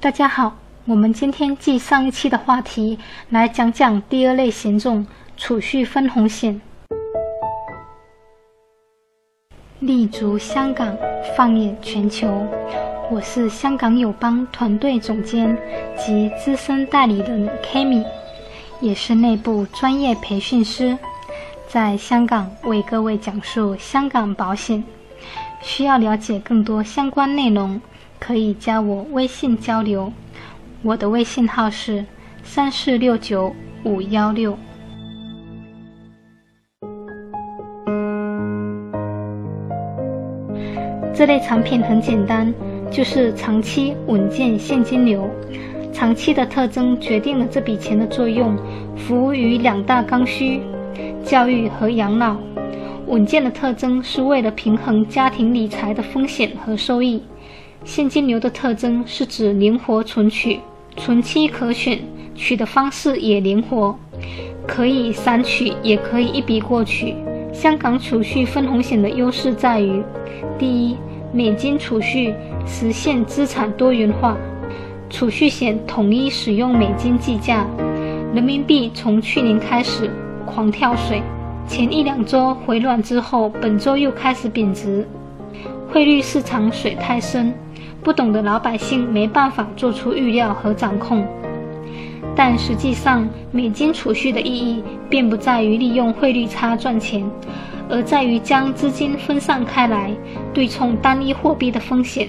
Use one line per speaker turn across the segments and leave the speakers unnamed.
大家好，我们今天继上一期的话题来讲讲第二类险种——储蓄分红险。立足香港，放眼全球，我是香港友邦团队总监及资深代理人 Kami，也是内部专业培训师，在香港为各位讲述香港保险。需要了解更多相关内容。可以加我微信交流，我的微信号是三四六九五幺六。这类产品很简单，就是长期稳健现金流。长期的特征决定了这笔钱的作用，服务于两大刚需：教育和养老。稳健的特征是为了平衡家庭理财的风险和收益。现金流的特征是指灵活存取，存期可选，取的方式也灵活，可以散取，也可以一笔过取。香港储蓄分红险的优势在于：第一，美金储蓄实现资产多元化，储蓄险统一使用美金计价，人民币从去年开始狂跳水，前一两周回暖之后，本周又开始贬值，汇率市场水太深。不懂的老百姓没办法做出预料和掌控，但实际上，美金储蓄的意义并不在于利用汇率差赚钱，而在于将资金分散开来，对冲单一货币的风险，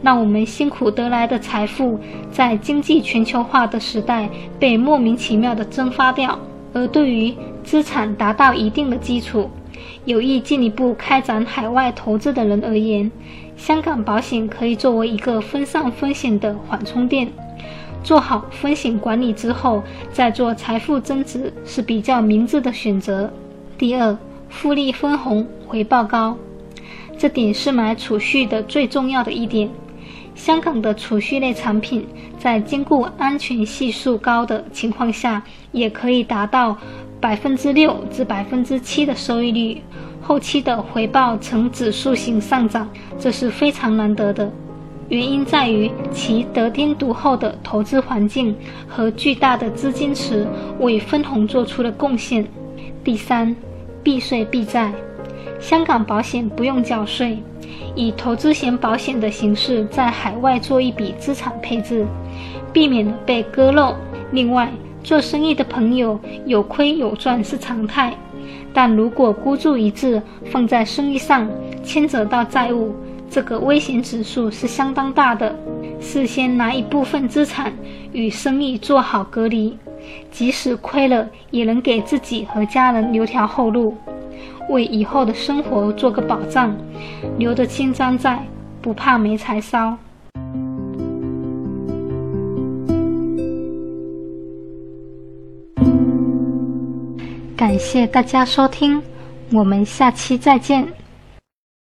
让我们辛苦得来的财富在经济全球化的时代被莫名其妙的蒸发掉。而对于资产达到一定的基础，有意进一步开展海外投资的人而言，香港保险可以作为一个分散风险的缓冲垫，做好风险管理之后再做财富增值是比较明智的选择。第二，复利分红，回报高，这点是买储蓄的最重要的一点。香港的储蓄类产品在兼顾安全系数高的情况下，也可以达到百分之六至百分之七的收益率。后期的回报呈指数型上涨，这是非常难得的。原因在于其得天独厚的投资环境和巨大的资金池为分红做出了贡献。第三，避税避债，香港保险不用缴税，以投资型保险的形式在海外做一笔资产配置，避免了被割肉。另外，做生意的朋友有亏有赚是常态。但如果孤注一掷放在生意上，牵扯到债务，这个危险指数是相当大的。事先拿一部分资产与生意做好隔离，即使亏了，也能给自己和家人留条后路，为以后的生活做个保障，留得青山在，不怕没柴烧。感谢大家收听，我们下期再见。